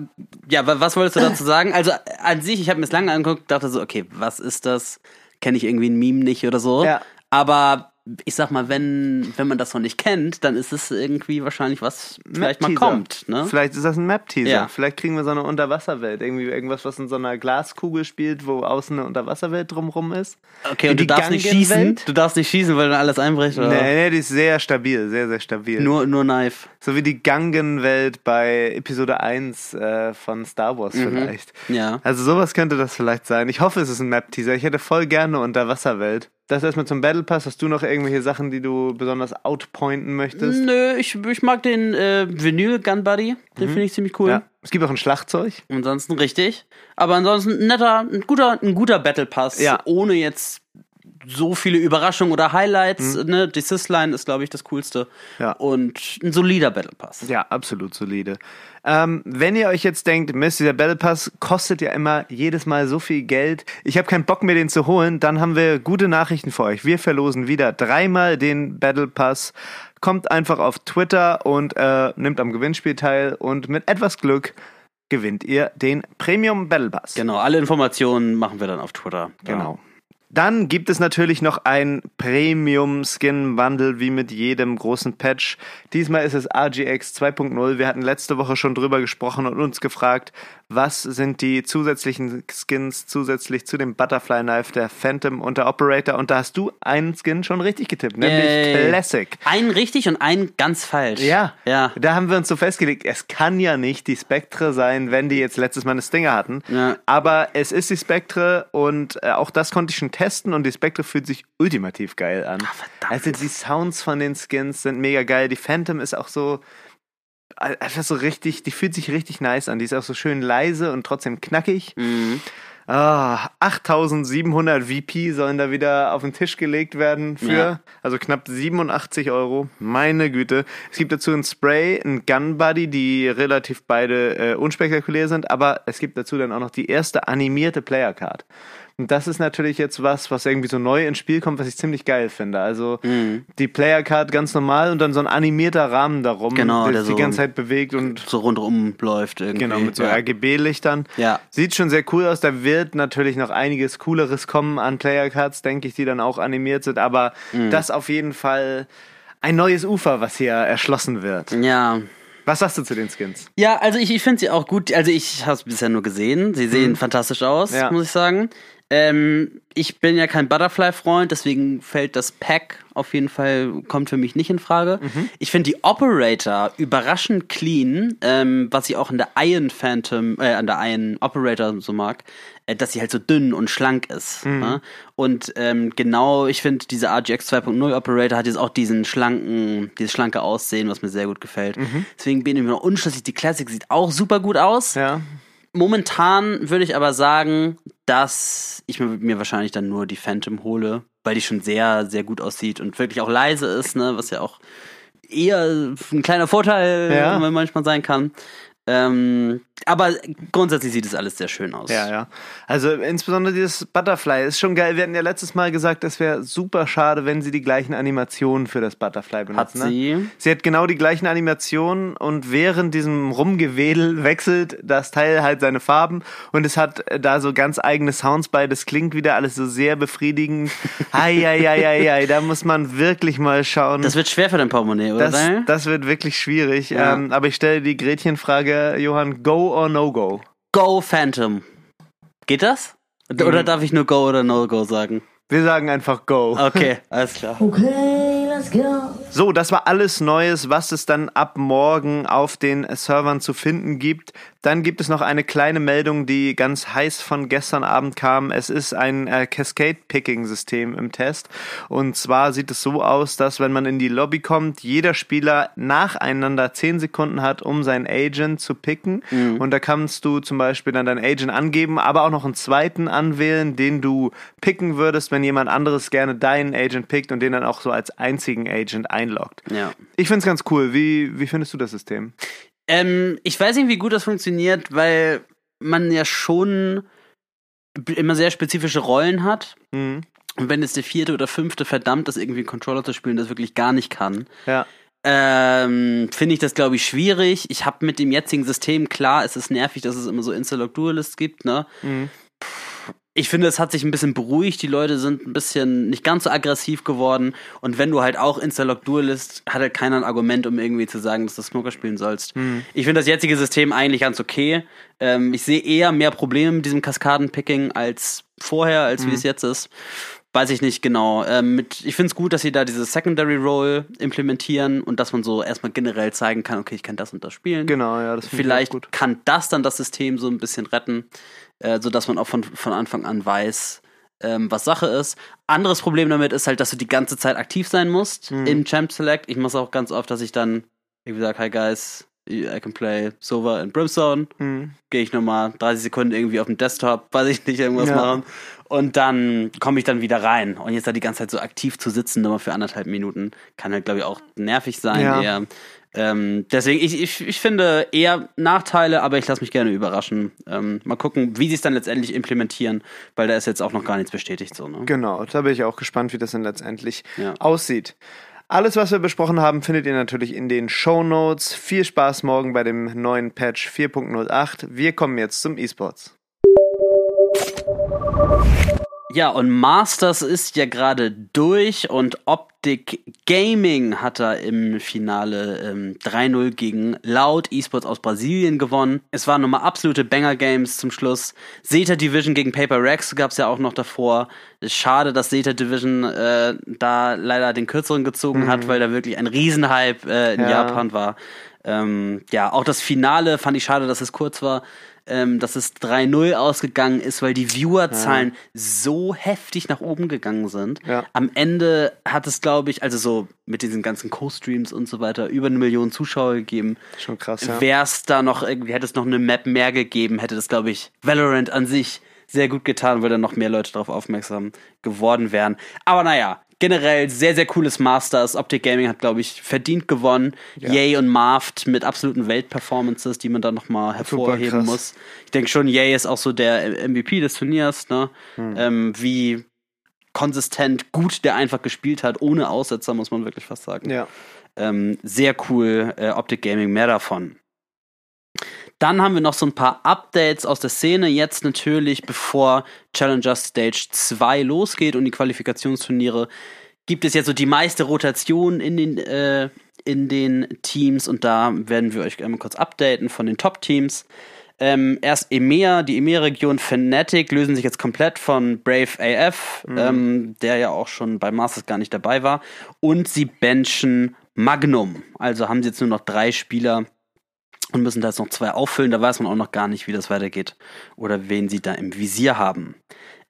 ja, wa- was wolltest du dazu sagen? Also an sich, ich habe mir es lange angeguckt, dachte so, okay, was ist das? Kenne ich irgendwie ein Meme nicht oder so. Ja. Aber ich sag mal, wenn, wenn man das noch nicht kennt, dann ist es irgendwie wahrscheinlich was vielleicht mal kommt. Ne? Vielleicht ist das ein Map-Teaser. Ja. Vielleicht kriegen wir so eine Unterwasserwelt. Irgendwie irgendwas, was in so einer Glaskugel spielt, wo außen eine Unterwasserwelt drumrum ist. Okay, und Die du darfst nicht schießen. Du darfst nicht schießen, weil dann alles einbricht. Oder? Nee, nee, die ist sehr stabil, sehr, sehr stabil. Nur, nur Knife. so wie die Gangenwelt bei Episode 1 äh, von Star Wars vielleicht. Ja. Also sowas könnte das vielleicht sein. Ich hoffe, es ist ein Map-Teaser. Ich hätte voll gerne eine Unterwasserwelt. Das erstmal zum Battle Pass. Hast du noch irgendwelche Sachen, die du besonders outpointen möchtest? Nö, ich, ich mag den äh, Vinyl Gun Buddy. Den finde ich ziemlich cool. Ja. Es gibt auch ein Schlagzeug. Ansonsten richtig. Aber ansonsten ein netter, ein guter, ein guter Battle Pass. Ja. Ohne jetzt so viele Überraschungen oder Highlights. Ne? Die Sysline ist, glaube ich, das Coolste. Ja. Und ein solider Battle Pass. Ja, absolut solide. Ähm, wenn ihr euch jetzt denkt, Mist, dieser Battle Pass kostet ja immer jedes Mal so viel Geld. Ich habe keinen Bock mehr, den zu holen. Dann haben wir gute Nachrichten für euch. Wir verlosen wieder dreimal den Battle Pass. Kommt einfach auf Twitter und äh, nimmt am Gewinnspiel teil. Und mit etwas Glück gewinnt ihr den Premium Battle Pass. Genau, alle Informationen machen wir dann auf Twitter. Genau. Dann gibt es natürlich noch ein Premium Skin Bundle wie mit jedem großen Patch. Diesmal ist es RGX 2.0. Wir hatten letzte Woche schon drüber gesprochen und uns gefragt, was sind die zusätzlichen Skins zusätzlich zu dem Butterfly Knife, der Phantom und der Operator. Und da hast du einen Skin schon richtig getippt, nämlich Yay. Classic. Einen richtig und einen ganz falsch. Ja, Ja. da haben wir uns so festgelegt, es kann ja nicht die Spectre sein, wenn die jetzt letztes Mal eine Stinger hatten. Ja. Aber es ist die Spectre und äh, auch das konnte ich schon testen und die Spectre fühlt sich ultimativ geil an. Ah, verdammt. Also die Sounds von den Skins sind mega geil. Die Phantom ist auch so einfach so richtig, die fühlt sich richtig nice an. Die ist auch so schön leise und trotzdem knackig. Mhm. Ah, 8700 VP sollen da wieder auf den Tisch gelegt werden für, Ja. also knapp 87 Euro. Meine Güte. Es gibt dazu ein Spray, ein Gun Buddy, die relativ beide äh, unspektakulär sind, aber es gibt dazu dann auch noch die erste animierte Player Card. Und das ist natürlich jetzt was, was irgendwie so neu ins Spiel kommt, was ich ziemlich geil finde. Also Mhm. die Player Card ganz normal und dann so ein animierter Rahmen darum, Genau, der der sich die so- ganze Zeit bewegt und So rundrum läuft irgendwie. Genau, mit so ja. RGB-Lichtern. Ja. Sieht schon sehr cool aus. Da wird natürlich noch einiges Cooleres kommen an Player Cards, denke ich, die dann auch animiert sind. Aber Mhm. das auf jeden Fall ein neues Ufer, was hier erschlossen wird. Ja. Was sagst du zu den Skins? Ja, also ich, ich finde sie auch gut. Also ich habe es bisher nur gesehen. Sie sehen fantastisch aus, Mhm. Ja. muss ich sagen. Ähm, ich bin ja kein Butterfly-Freund, deswegen fällt das Pack auf jeden Fall, kommt für mich nicht in Frage. Mhm. Ich finde die Operator überraschend clean, ähm, was ich auch in der Iron Phantom, äh, an der Iron Operator so mag, äh, dass sie halt so dünn und schlank ist. Mhm. Ne? Und ähm, genau, ich finde, diese RGX 2.0 Operator hat jetzt auch diesen schlanken, dieses schlanke Aussehen, was mir sehr gut gefällt. Mhm. Deswegen bin ich mir noch unschlüssig. Die Classic sieht auch super gut aus. Ja. Momentan würde ich aber sagen, dass ich mir, wahrscheinlich dann nur die Phantom hole, weil die schon sehr, sehr gut aussieht und wirklich auch leise ist, ne, was ja auch eher ein kleiner Vorteil Ja. manchmal sein kann. Ähm, aber grundsätzlich sieht es alles sehr schön aus. Ja, ja. Also insbesondere dieses Butterfly ist schon geil. Wir hatten ja letztes Mal gesagt, es wäre super schade, wenn sie die gleichen Animationen für das Butterfly benutzen. Hat sie. Ne? Sie hat genau die gleichen Animationen und während diesem Rumgewedel wechselt das Teil halt seine Farben und es hat äh, da so ganz eigene Sounds bei. Das klingt wieder alles so sehr befriedigend. Eieieiei, da muss man wirklich mal schauen. Das wird schwer für dein Portemonnaie, oder? Das, das wird wirklich schwierig. Ja. Ähm, aber ich stelle die Gretchenfrage, Johann, go or no go? Go Phantom. Geht das? Oder Mhm. darf ich nur Go oder No Go sagen? Wir sagen einfach go. Okay, alles klar. Okay, let's go. So, das war alles Neues, was es dann ab morgen auf den Servern zu finden gibt. Dann gibt es noch eine kleine Meldung, die ganz heiß von gestern Abend kam. Es ist ein äh, Cascade-Picking-System im Test. Und zwar sieht es so aus, dass wenn man in die Lobby kommt, jeder Spieler nacheinander 10 Sekunden hat, um seinen Agent zu picken. Und da kannst du zum Beispiel dann deinen Agent angeben, aber auch noch einen zweiten anwählen, den du picken würdest, wenn jemand anderes gerne deinen Agent pickt und den dann auch so als einzigen Agent einloggt. Ja. Ich find's ganz cool. Wie, wie findest du das System? Ähm, ich weiß nicht, wie gut das funktioniert, weil man ja schon immer sehr spezifische Rollen hat. Mhm. Und wenn jetzt der vierte oder fünfte verdammt ist, irgendwie einen Controller zu spielen, das wirklich gar nicht kann, Ja. ähm, finde ich das, glaube ich, schwierig. Ich habe mit dem jetzigen System, klar, es ist nervig, dass es immer so Instalog-Dualists gibt, ne? Mhm. Ich finde, es hat sich ein bisschen beruhigt. Die Leute sind ein bisschen nicht ganz so aggressiv geworden. Und wenn du halt auch Instalog-Dualist, hat halt keiner ein Argument, um irgendwie zu sagen, dass du Smoker spielen sollst. Mhm. Ich finde das jetzige System eigentlich ganz okay. Ähm, ich sehe eher mehr Probleme mit diesem Kaskadenpicking als vorher, als wie es jetzt ist. Weiß ich nicht genau. Ähm, mit, ich finde es gut, dass sie da diese Secondary Role implementieren und dass man so erstmal generell zeigen kann, okay, ich kann das und das spielen. Genau, ja, das Vielleicht kann das dann das System so ein bisschen retten, äh, sodass man auch von, von Anfang an weiß, ähm, was Sache ist. Anderes Problem damit ist halt, dass du die ganze Zeit aktiv sein musst Mhm. im Champ Select. Ich mache auch ganz oft, dass ich dann irgendwie sage, hi guys, I can play Sova in Brimstone. Mhm. Gehe ich nochmal 30 Sekunden irgendwie auf dem Desktop, weiß ich nicht, irgendwas Ja. machen. Und dann komme ich dann wieder rein. Und jetzt da die ganze Zeit so aktiv zu sitzen, nur mal für anderthalb Minuten, kann halt, glaube ich, auch nervig sein. Ja. Eher. Ähm, deswegen, ich, ich, ich finde eher Nachteile, aber ich lasse mich gerne überraschen. Ähm, mal gucken, wie sie es dann letztendlich implementieren, weil da ist jetzt auch noch gar nichts bestätigt. So, ne? Genau, da bin ich auch gespannt, wie das dann letztendlich Ja. aussieht. Alles, was wir besprochen haben, findet ihr natürlich in den Show Notes. Viel Spaß morgen bei dem neuen Patch 4.08. Wir kommen jetzt zum E-Sports. Ja, und Masters ist ja gerade durch und Optic Gaming hat da im Finale ähm, 3-0 gegen Loud Esports aus Brasilien gewonnen. Es waren nochmal absolute Banger-Games zum Schluss. Zeta Division gegen Paper Rex gab's ja auch noch davor. Schade, dass Zeta Division äh, da leider den kürzeren gezogen hat, weil da wirklich ein Riesenhype äh, in Ja. Japan war. Ähm, ja, auch das Finale fand ich schade, dass es kurz war, ähm, dass es 3-0 ausgegangen ist, weil die Viewerzahlen so heftig nach oben gegangen sind. Ja. Am Ende hat es, glaube ich, also so mit diesen ganzen Co-Streams und so weiter, über eine Million Zuschauer gegeben. Schon krass, ja. Wäre es da noch irgendwie, hätte es noch eine Map mehr gegeben, hätte das, glaube ich, Valorant an sich sehr gut getan, weil dann noch mehr Leute darauf aufmerksam geworden wären. Aber naja, generell sehr, sehr cooles Masters. Optic Gaming hat, glaube ich, verdient gewonnen. Yay und Marft mit absoluten Weltperformances, die man da nochmal hervorheben muss. Ich denke schon, Yay ist auch so der MVP des Turniers, ne? Hm. Ähm, wie konsistent gut der einfach gespielt hat, ohne Aussetzer, muss man wirklich fast sagen. Ja. Ähm, sehr cool, äh, Optic Gaming, mehr davon. Dann haben wir noch so ein paar Updates aus der Szene. Jetzt natürlich, bevor Challenger Stage 2 losgeht und die Qualifikationsturniere, gibt es jetzt so die meiste Rotation in den, äh, in den Teams und da werden wir euch einmal kurz updaten von den Top-Teams. Ähm, erst EMEA, die EMEA-Region Fnatic lösen sich jetzt komplett von Brave AF, ähm, der ja auch schon bei Masters gar nicht dabei war. Und sie benchen Magnum. Also haben sie jetzt nur noch drei Spieler und müssen da jetzt noch zwei auffüllen. Da weiß man auch noch gar nicht, wie das weitergeht oder wen sie da im Visier haben.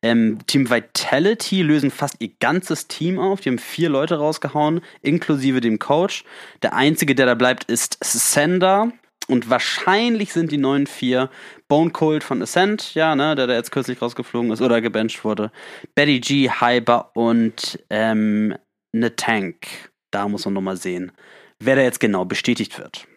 Ähm, Team Vitality lösen fast ihr ganzes Team auf. Die haben vier Leute rausgehauen, inklusive dem Coach. Der einzige, der da bleibt, ist Sender. Und wahrscheinlich sind die neuen vier Bone Cold von Ascent, ja, ne, der da jetzt kürzlich rausgeflogen ist oder gebencht wurde. Betty G, Hyper und ähm, ne Tank. Da muss man nochmal sehen, wer da jetzt genau bestätigt wird.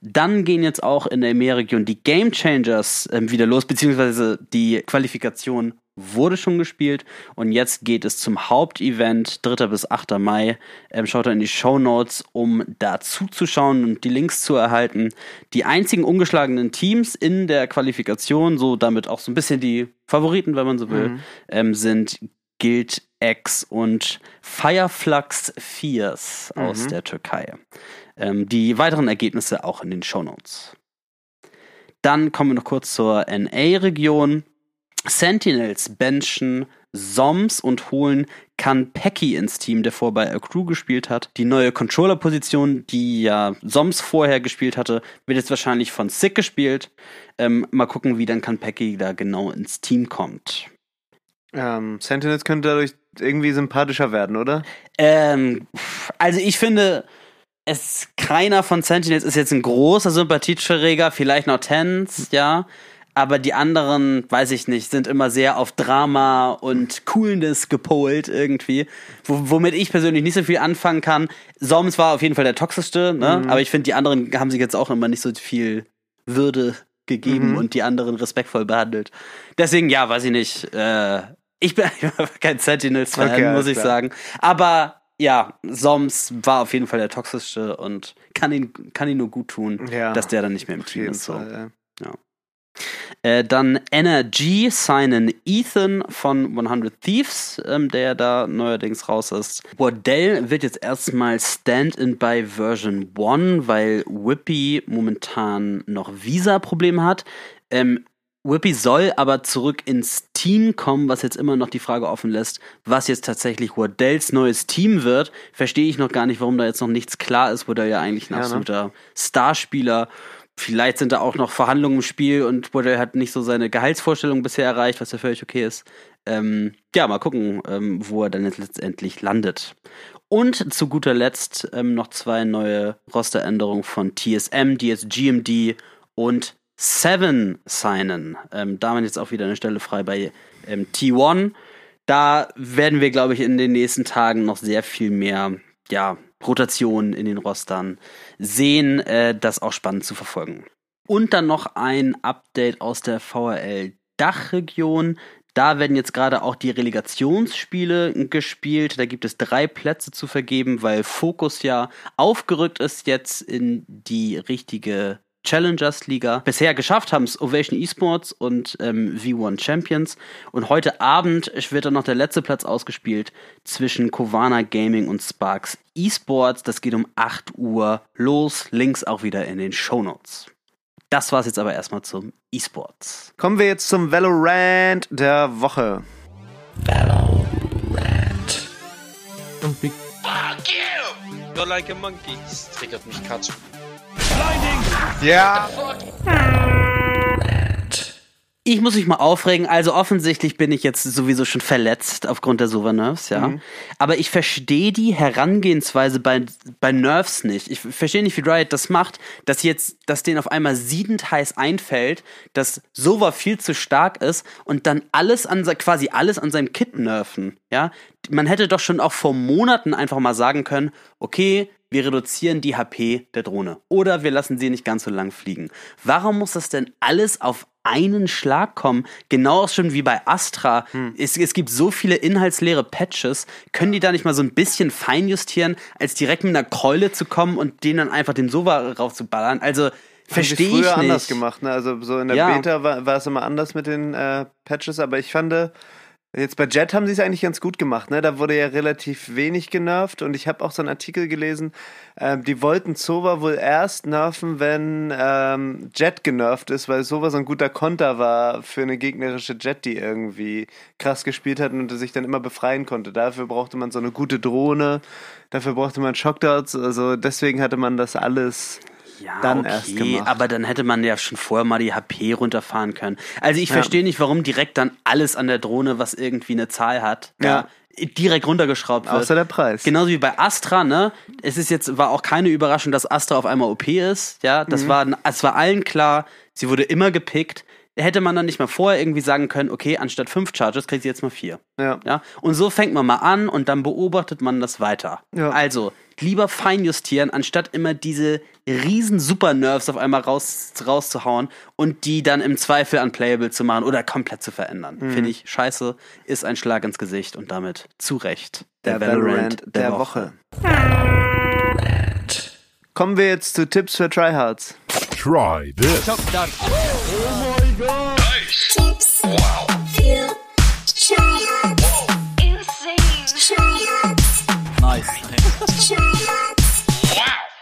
Dann gehen jetzt auch in der EMEA-Region die Game Changers ähm, wieder los, beziehungsweise die Qualifikation wurde schon gespielt und jetzt geht es zum Hauptevent, 3. bis 8. Mai. Ähm, schaut da in die Show Notes, um da zuzuschauen und die Links zu erhalten. Die einzigen ungeschlagenen Teams in der Qualifikation, so damit auch so ein bisschen die Favoriten, wenn man so will, ähm, sind Guild X und Fireflux Fears aus der Türkei. Ähm, die weiteren Ergebnisse auch in den Shownotes. Dann kommen wir noch kurz zur NA-Region. Sentinels benchen Soms und holen Kanpeki ins Team, der vorher bei A Crew gespielt hat. Die neue Controller-Position, die ja Soms vorher gespielt hatte, wird jetzt wahrscheinlich von Sick gespielt. Ähm, mal gucken, wie dann Kanpeki da genau ins Team kommt. Ähm, Sentinels könnte dadurch irgendwie sympathischer werden, oder? Ähm, also ich finde, es keiner von Sentinels ist jetzt ein großer Sympathieträger, vielleicht noch Tens, ja. Aber die anderen, weiß ich nicht, sind immer sehr auf Drama und Coolness gepolt irgendwie. Wo, womit ich persönlich nicht so viel anfangen kann. Soms war auf jeden Fall der toxischste, ne? Aber ich finde, die anderen haben sich jetzt auch immer nicht so viel Würde gegeben und die anderen respektvoll behandelt. Deswegen, ja, weiß ich nicht. Äh, ich bin einfach kein Sentinels-Fan, Okay, muss ich klar. sagen. Aber ja, Soms war auf jeden Fall der toxischste und kann ihn, kann ihn nur gut tun, Ja, dass der dann nicht mehr im Team ist. So. Fall, ja. Äh, dann Energy signen Ethan von 100 Thieves, ähm, der da neuerdings raus ist. Wardell wird jetzt erstmal Stand-in bei Version 1, weil Whippy momentan noch Visa-Probleme hat. Ähm, Whippy soll aber zurück ins Team kommen, was jetzt immer noch die Frage offen lässt, was jetzt tatsächlich Wardells neues Team wird. Verstehe ich noch gar nicht, warum da jetzt noch nichts klar ist. Wardell ja eigentlich ein Ja, ne? absoluter Starspieler. Vielleicht sind da auch noch Verhandlungen im Spiel und Wardell hat nicht so seine Gehaltsvorstellung bisher erreicht, was ja völlig okay ist. Ähm, ja, mal gucken, ähm, wo er dann jetzt letztendlich landet. Und zu guter Letzt ähm, noch zwei neue Rosteränderungen von TSM, die jetzt GMD und Seven signen. Ähm, da haben wir jetzt auch wieder eine Stelle frei bei ähm, T1. Da werden wir, glaube ich, in den nächsten Tagen noch sehr viel mehr ja, Rotationen in den Rostern sehen. Äh, das auch spannend zu verfolgen. Und dann noch ein Update aus der VRL Dachregion. Da werden jetzt gerade auch die Relegationsspiele gespielt. Da gibt es drei Plätze zu vergeben, weil Focus ja aufgerückt ist jetzt in die richtige Challengers Liga. Bisher geschafft haben es Ovation Esports und ähm, V1 Champions. Und heute Abend wird dann noch der letzte Platz ausgespielt zwischen Kovana Gaming und Sparks Esports. Das geht um 8 Uhr los. Links auch wieder in den Shownotes. Das war's jetzt aber erstmal zum E-Sports. Kommen wir jetzt zum Valorant der Woche. Und Big You're like a monkey. Das triggert mich Katsch. Ja. Ich muss mich mal aufregen. Also offensichtlich bin ich jetzt sowieso schon verletzt aufgrund der Sova Nerves, ja. Aber ich verstehe die Herangehensweise bei, bei Nerves nicht. Ich verstehe nicht, wie Riot das macht, dass jetzt, dass denen auf einmal siedend heiß einfällt, dass Sova viel zu stark ist und dann alles an quasi alles an seinem Kit nerven, ja. Man hätte doch schon auch vor Monaten einfach mal sagen können, okay, wir reduzieren die HP der Drohne. Oder wir lassen sie nicht ganz so lang fliegen. Warum muss das denn alles auf einen Schlag kommen? Genau auch schon wie bei Astra. Es, es gibt so viele inhaltsleere Patches. Können die da nicht mal so ein bisschen feinjustieren, als direkt mit einer Keule zu kommen und denen dann einfach den Sova raufzuballern? Also, verstehe ich früher nicht. anders gemacht, ne? Also so in der Ja. Beta war, war es immer anders mit den äh, Patches, aber ich fand, jetzt bei Jet haben sie es eigentlich ganz gut gemacht, ne? Da wurde ja relativ wenig genervt und ich habe auch so einen Artikel gelesen, ähm, die wollten Sova wohl erst nerven, wenn ähm, Jet genervt ist, weil Sova so ein guter Konter war für eine gegnerische Jet, die irgendwie krass gespielt hat und sich dann immer befreien konnte. Dafür brauchte man so eine gute Drohne, dafür brauchte man Shockdarts, also deswegen hatte man das alles ja, dann okay, erst gemacht. aber dann hätte man ja schon vorher mal die HP runterfahren können. Also ich verstehe nicht, warum direkt dann alles an der Drohne, was irgendwie eine Zahl hat, Ja. direkt runtergeschraubt wird. Außer der Preis. Genauso wie bei Astra, ne? Es ist jetzt, war auch keine Überraschung, dass Astra auf einmal OP ist, ja? Das Mhm. war, es war allen klar, sie wurde immer gepickt. Hätte man dann nicht mal vorher irgendwie sagen können, okay, anstatt fünf Charges kriegt sie jetzt mal vier. Ja. Ja, und so fängt man mal an und dann beobachtet man das weiter. Ja. Also, lieber feinjustieren, anstatt immer diese riesen Super-Nerves auf einmal raus, rauszuhauen und die dann im Zweifel unplayable zu machen oder komplett zu verändern. Mhm. Finde ich scheiße, ist ein Schlag ins Gesicht und damit zu Recht Der Valorant der Woche. Kommen wir jetzt zu Tipps für Tryhards. Try this. Top done. Tips. Für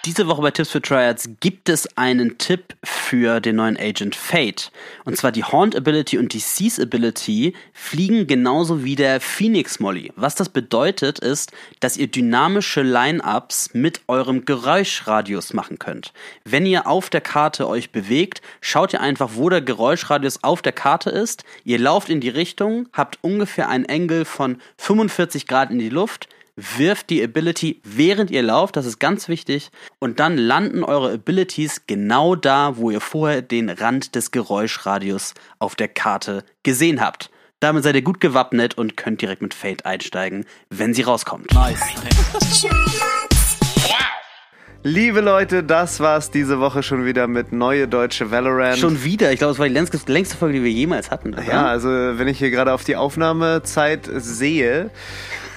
Diese Woche bei Tipps für Triads gibt es einen Tipp für den neuen Agent Fate. Und zwar die Haunt Ability und die Seize Ability fliegen genauso wie der Phoenix Molly. Was das bedeutet ist, dass ihr dynamische Line-Ups mit eurem Geräuschradius machen könnt. Wenn ihr auf der Karte euch bewegt, schaut ihr einfach, wo der Geräuschradius auf der Karte ist. Ihr lauft in die Richtung, habt ungefähr einen Angle von 45 Grad in die Luft, wirft die Ability während ihr lauft, das ist ganz wichtig, und dann landen eure Abilities genau da, wo ihr vorher den Rand des Geräuschradius auf der Karte gesehen habt. Damit seid ihr gut gewappnet und könnt direkt mit Fate einsteigen, wenn sie rauskommt. Nice. Liebe Leute, das war's diese Woche schon wieder mit Neue Deutsche Valorant. Schon wieder, ich glaube, es war die längste, Folge, die wir jemals hatten. Oder? ja, also wenn ich hier gerade auf die Aufnahmezeit sehe,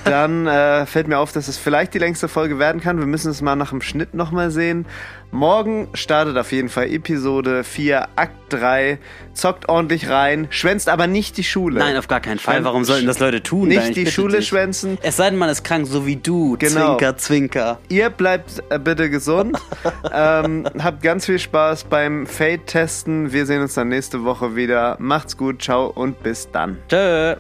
dann äh, fällt mir auf, dass es vielleicht die längste Folge werden kann. Wir müssen es mal nach dem Schnitt nochmal sehen. Morgen startet auf jeden Fall Episode 4, Akt 3. Zockt ordentlich rein, schwänzt aber nicht die Schule. Nein, auf gar keinen Fall. Warum sollten das Leute tun? Nicht die Schule dich. schwänzen. Es sei denn, man ist krank, so wie du. Genau. Zwinker, zwinker. Ihr bleibt äh, bitte gesund. ähm, habt ganz viel Spaß beim Fade-Testen. Wir sehen uns dann nächste Woche wieder. Macht's gut, ciao und bis dann. Tschö.